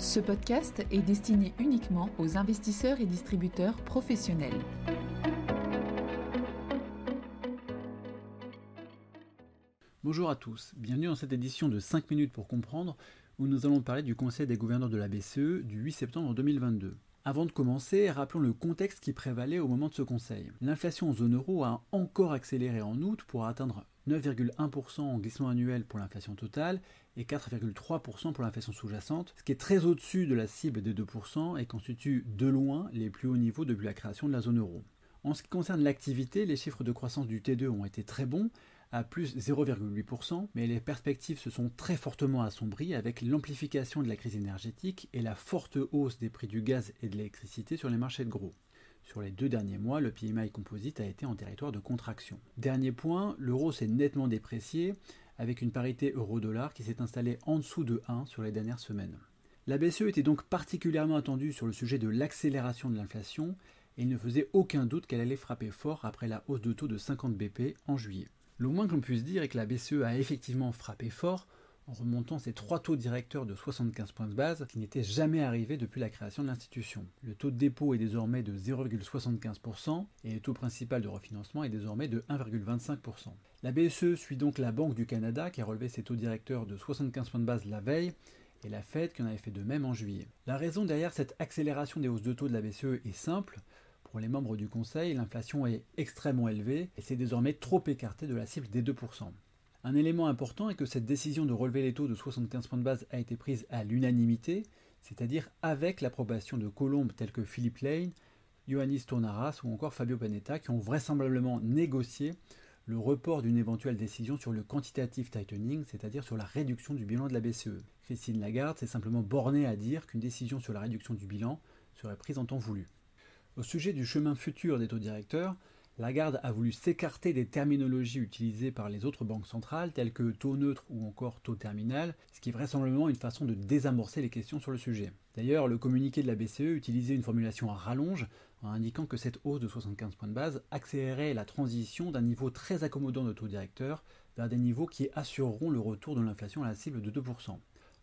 Ce podcast est destiné uniquement aux investisseurs et distributeurs professionnels. Bonjour à tous, bienvenue dans cette édition de 5 minutes pour comprendre où nous allons parler du Conseil des gouverneurs de la BCE du 8 septembre 2022. Avant de commencer, rappelons le contexte qui prévalait au moment de ce conseil. L'inflation en zone euro a encore accéléré en août pour atteindre 9,1% en glissement annuel pour l'inflation totale et 4,3% pour l'inflation sous-jacente, ce qui est très au-dessus de la cible des 2% et constitue de loin les plus hauts niveaux depuis la création de la zone euro. En ce qui concerne l'activité, les chiffres de croissance du T2 ont été très bons, à plus 0,8%, mais les perspectives se sont très fortement assombries avec l'amplification de la crise énergétique et la forte hausse des prix du gaz et de l'électricité sur les marchés de gros. Sur les deux derniers mois, le PMI composite a été en territoire de contraction. Dernier point, l'euro s'est nettement déprécié avec une parité euro-dollar qui s'est installée en dessous de 1 sur les dernières semaines. La BCE était donc particulièrement attendue sur le sujet de l'accélération de l'inflation et il ne faisait aucun doute qu'elle allait frapper fort après la hausse de taux de 50 BP en juillet. Le moins que l'on puisse dire est que la BCE a effectivement frappé fort en remontant ses trois taux directeurs de 75 points de base qui n'étaient jamais arrivés depuis la création de l'institution. Le taux de dépôt est désormais de 0,75% et le taux principal de refinancement est désormais de 1,25%. La BCE suit donc la Banque du Canada qui a relevé ses taux directeurs de 75 points de base la veille et la Fed qui en avait fait de même en juillet. La raison derrière cette accélération des hausses de taux de la BCE est simple. Pour les membres du Conseil, l'inflation est extrêmement élevée et c'est désormais trop écarté de la cible des 2%. Un élément important est que cette décision de relever les taux de 75 points de base a été prise à l'unanimité, c'est-à-dire avec l'approbation de colombes tels que Philippe Lane, Ioannis Tournaras ou encore Fabio Panetta qui ont vraisemblablement négocié le report d'une éventuelle décision sur le quantitative tightening, c'est-à-dire sur la réduction du bilan de la BCE. Christine Lagarde s'est simplement bornée à dire qu'une décision sur la réduction du bilan serait prise en temps voulu. Au sujet du chemin futur des taux directeurs, Lagarde a voulu s'écarter des terminologies utilisées par les autres banques centrales, telles que taux neutre ou encore taux terminal, ce qui est vraisemblablement une façon de désamorcer les questions sur le sujet. D'ailleurs, le communiqué de la BCE utilisait une formulation à rallonge en indiquant que cette hausse de 75 points de base accélérerait la transition d'un niveau très accommodant de taux directeur vers des niveaux qui assureront le retour de l'inflation à la cible de 2%.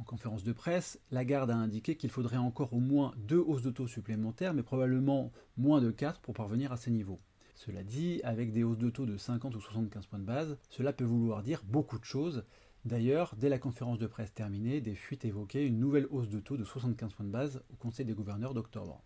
En conférence de presse, Lagarde a indiqué qu'il faudrait encore au moins deux hausses de taux supplémentaires, mais probablement moins de 4 pour parvenir à ces niveaux. Cela dit, avec des hausses de taux de 50 ou 75 points de base, cela peut vouloir dire beaucoup de choses. D'ailleurs, dès la conférence de presse terminée, des fuites évoquaient une nouvelle hausse de taux de 75 points de base au Conseil des gouverneurs d'octobre.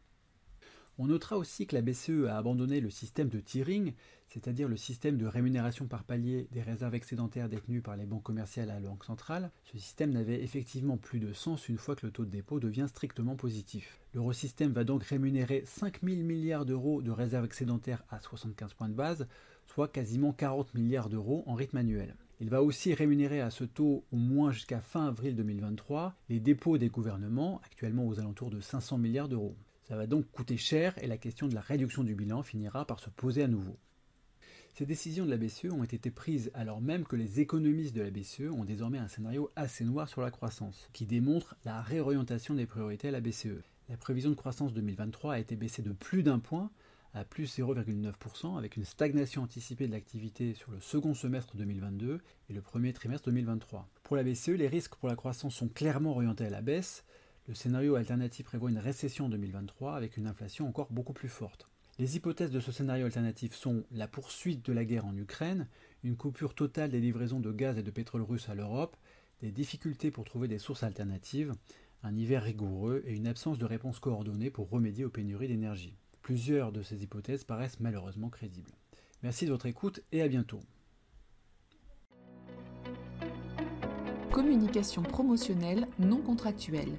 On notera aussi que la BCE a abandonné le système de tiering, c'est-à-dire le système de rémunération par palier des réserves excédentaires détenues par les banques commerciales à la Banque centrale. Ce système n'avait effectivement plus de sens une fois que le taux de dépôt devient strictement positif. L'eurosystème va donc rémunérer 5 000 milliards d'euros de réserves excédentaires à 75 points de base, soit quasiment 40 milliards d'euros en rythme annuel. Il va aussi rémunérer à ce taux au moins jusqu'à fin avril 2023 les dépôts des gouvernements, actuellement aux alentours de 500 milliards d'euros. Ça va donc coûter cher et la question de la réduction du bilan finira par se poser à nouveau. Ces décisions de la BCE ont été prises alors même que les économistes de la BCE ont désormais un scénario assez noir sur la croissance, qui démontre la réorientation des priorités à la BCE. La prévision de croissance 2023 a été baissée de plus d'un point à plus 0,9% avec une stagnation anticipée de l'activité sur le second semestre 2022 et le premier trimestre 2023. Pour la BCE, les risques pour la croissance sont clairement orientés à la baisse, le scénario alternatif prévoit une récession en 2023 avec une inflation encore beaucoup plus forte. Les hypothèses de ce scénario alternatif sont la poursuite de la guerre en Ukraine, une coupure totale des livraisons de gaz et de pétrole russe à l'Europe, des difficultés pour trouver des sources alternatives, un hiver rigoureux et une absence de réponse coordonnée pour remédier aux pénuries d'énergie. Plusieurs de ces hypothèses paraissent malheureusement crédibles. Merci de votre écoute et à bientôt. Communication promotionnelle non contractuelle